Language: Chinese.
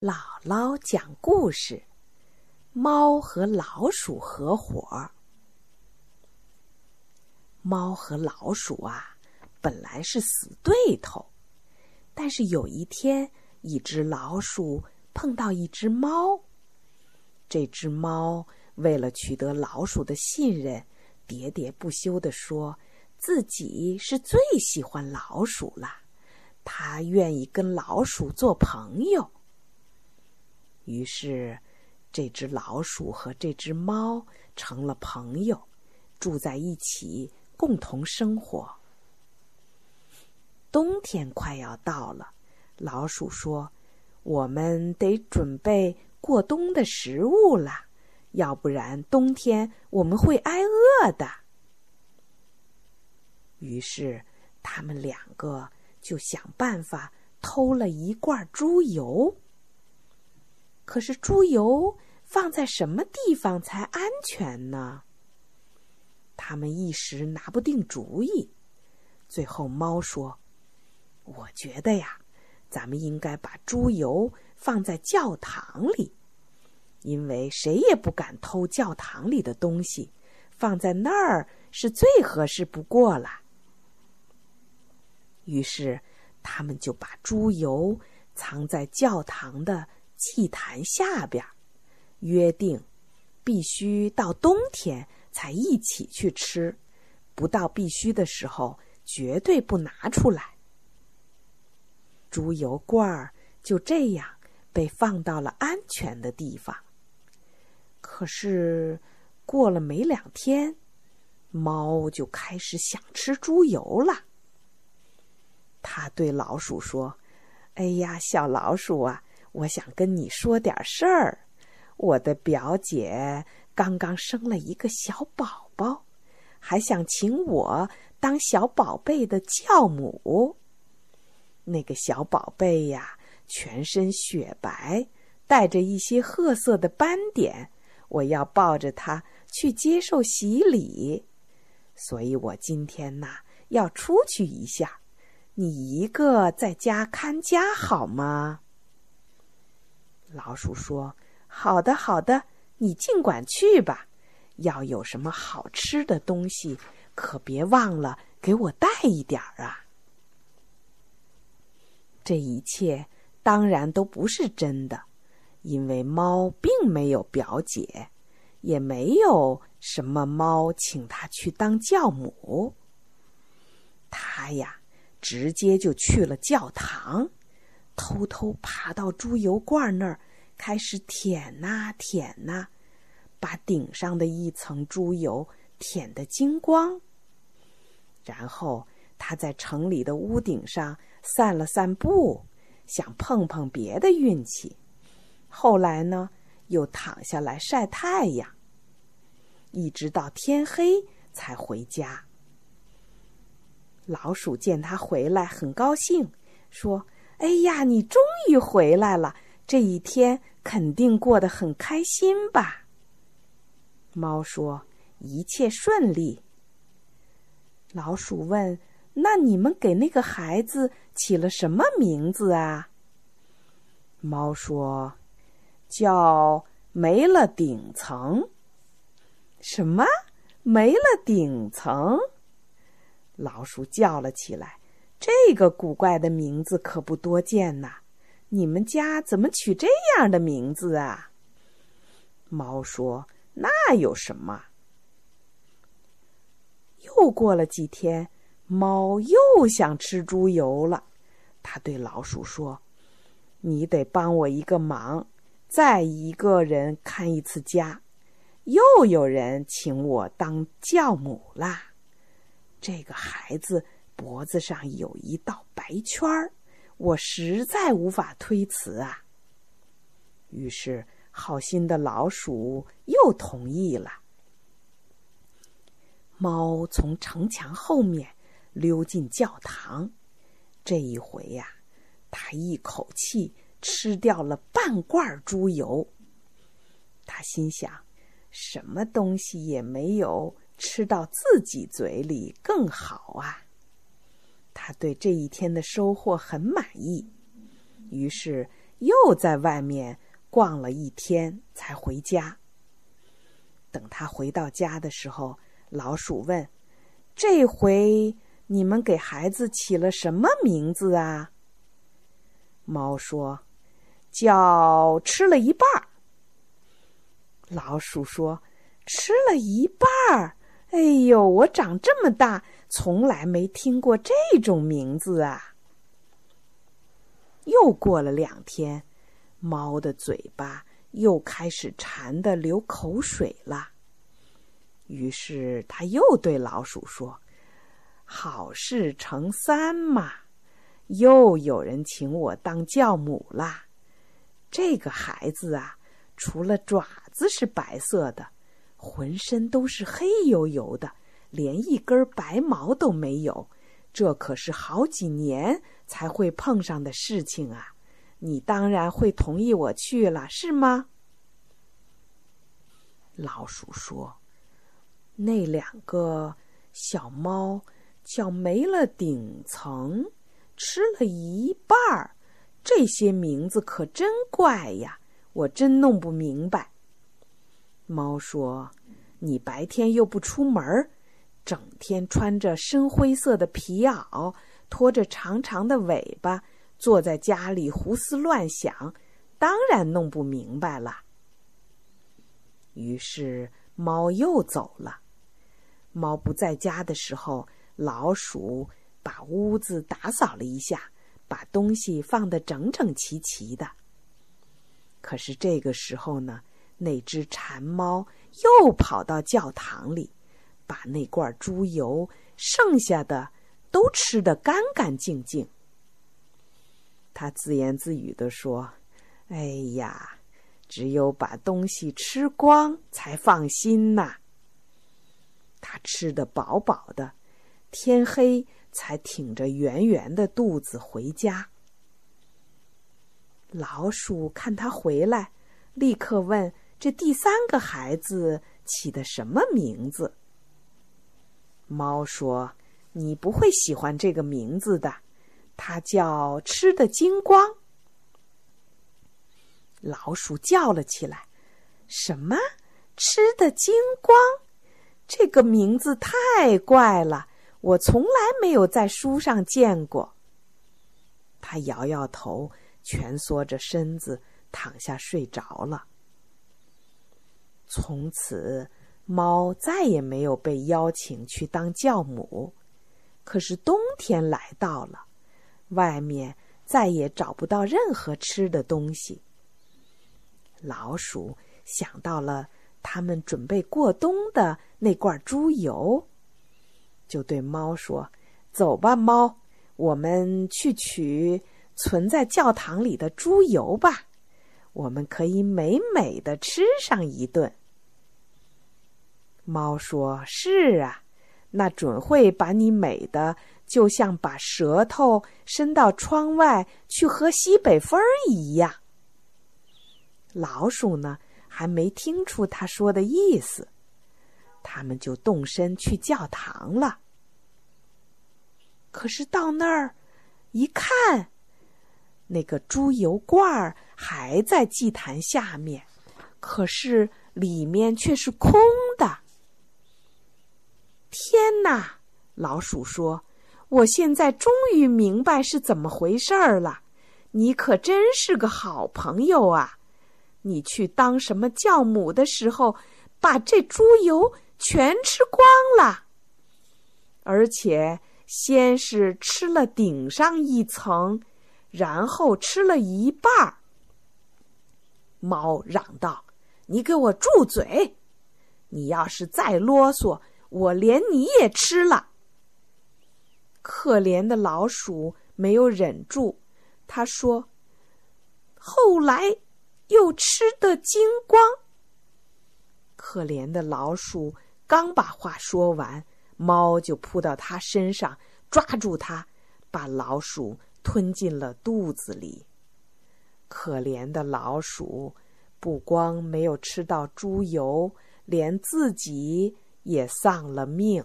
姥姥讲故事：猫和老鼠合伙。猫和老鼠啊，本来是死对头，但是有一天，一只老鼠碰到一只猫。这只猫为了取得老鼠的信任，喋喋不休地说自己是最喜欢老鼠了，它愿意跟老鼠做朋友。于是，这只老鼠和这只猫成了朋友，住在一起，共同生活。冬天快要到了，老鼠说：“我们得准备过冬的食物了，要不然冬天我们会挨饿的。”于是，他们两个就想办法偷了一罐猪油。可是猪油放在什么地方才安全呢？他们一时拿不定主意。最后，猫说：“我觉得呀，咱们应该把猪油放在教堂里，因为谁也不敢偷教堂里的东西，放在那儿是最合适不过了。”于是，他们就把猪油藏在教堂的。祭坛下边，约定必须到冬天才一起去吃，不到必须的时候绝对不拿出来。猪油罐儿就这样被放到了安全的地方。可是过了没两天，猫就开始想吃猪油了。他对老鼠说：“哎呀，小老鼠啊！”我想跟你说点事儿，我的表姐刚刚生了一个小宝宝，还想请我当小宝贝的教母。那个小宝贝呀，全身雪白，带着一些褐色的斑点，我要抱着他去接受洗礼，所以我今天呐要出去一下，你一个在家看家好吗？老鼠说：“好的，好的，你尽管去吧。要有什么好吃的东西，可别忘了给我带一点儿啊。”这一切当然都不是真的，因为猫并没有表姐，也没有什么猫请他去当教母。他呀，直接就去了教堂。偷偷爬到猪油罐那儿，开始舔呐舔呐，把顶上的一层猪油舔得精光。然后他在城里的屋顶上散了散步，想碰碰别的运气。后来呢，又躺下来晒太阳，一直到天黑才回家。老鼠见他回来，很高兴，说。哎呀，你终于回来了！这一天肯定过得很开心吧？猫说：“一切顺利。”老鼠问：“那你们给那个孩子起了什么名字啊？”猫说：“叫没了顶层。”什么？没了顶层？老鼠叫了起来。这个古怪的名字可不多见呐！你们家怎么取这样的名字啊？猫说：“那有什么？”又过了几天，猫又想吃猪油了。它对老鼠说：“你得帮我一个忙，再一个人看一次家。又有人请我当教母啦。这个孩子。”脖子上有一道白圈儿，我实在无法推辞啊。于是，好心的老鼠又同意了。猫从城墙后面溜进教堂，这一回呀，它一口气吃掉了半罐猪油。他心想，什么东西也没有吃到自己嘴里更好啊。对这一天的收获很满意，于是又在外面逛了一天才回家。等他回到家的时候，老鼠问：“这回你们给孩子起了什么名字啊？”猫说：“叫吃了一半儿。”老鼠说：“吃了一半儿，哎呦，我长这么大，从来没听过这种名字啊！”又过了两天，猫的嘴巴又开始馋得流口水了。于是他又对老鼠说：“好事成三嘛，又有人请我当教母啦。这个孩子啊，除了爪子是白色的，浑身都是黑油油的，连一根白毛都没有。这可是好几年才会碰上的事情啊！你当然会同意我去了，是吗？”老鼠说。那两个小猫叫没了顶层，吃了一半儿，这些名字可真怪呀！我真弄不明白。猫说：“你白天又不出门，整天穿着深灰色的皮袄，拖着长长的尾巴，坐在家里胡思乱想，当然弄不明白了。”于是猫又走了。猫不在家的时候，老鼠把屋子打扫了一下，把东西放得整整齐齐的。可是这个时候呢，那只馋猫又跑到教堂里，把那罐猪油剩下的都吃得干干净净。他自言自语地说：“哎呀，只有把东西吃光才放心呐。”他吃得饱饱的，天黑才挺着圆圆的肚子回家。老鼠看他回来，立刻问：“这第三个孩子起的什么名字？”猫说：“你不会喜欢这个名字的，它叫吃的精光。”老鼠叫了起来：“什么？吃的精光？”这个名字太怪了，我从来没有在书上见过。它摇摇头，蜷缩着身子躺下睡着了。从此，猫再也没有被邀请去当教母。可是冬天来到了，外面再也找不到任何吃的东西。老鼠想到了。他们准备过冬的那罐猪油，就对猫说：“走吧，猫，我们去取存在教堂里的猪油吧，我们可以美美的吃上一顿。”猫说：“是啊，那准会把你美的，就像把舌头伸到窗外去喝西北风一样。”老鼠呢？还没听出他说的意思，他们就动身去教堂了。可是到那儿一看，那个猪油罐儿还在祭坛下面，可是里面却是空的。天哪！老鼠说：“我现在终于明白是怎么回事儿了。你可真是个好朋友啊！”你去当什么教母的时候，把这猪油全吃光了，而且先是吃了顶上一层，然后吃了一半儿。猫嚷道：“你给我住嘴！你要是再啰嗦，我连你也吃了。”可怜的老鼠没有忍住，他说：“后来。”又吃得精光。可怜的老鼠刚把话说完，猫就扑到它身上，抓住它，把老鼠吞进了肚子里。可怜的老鼠不光没有吃到猪油，连自己也丧了命。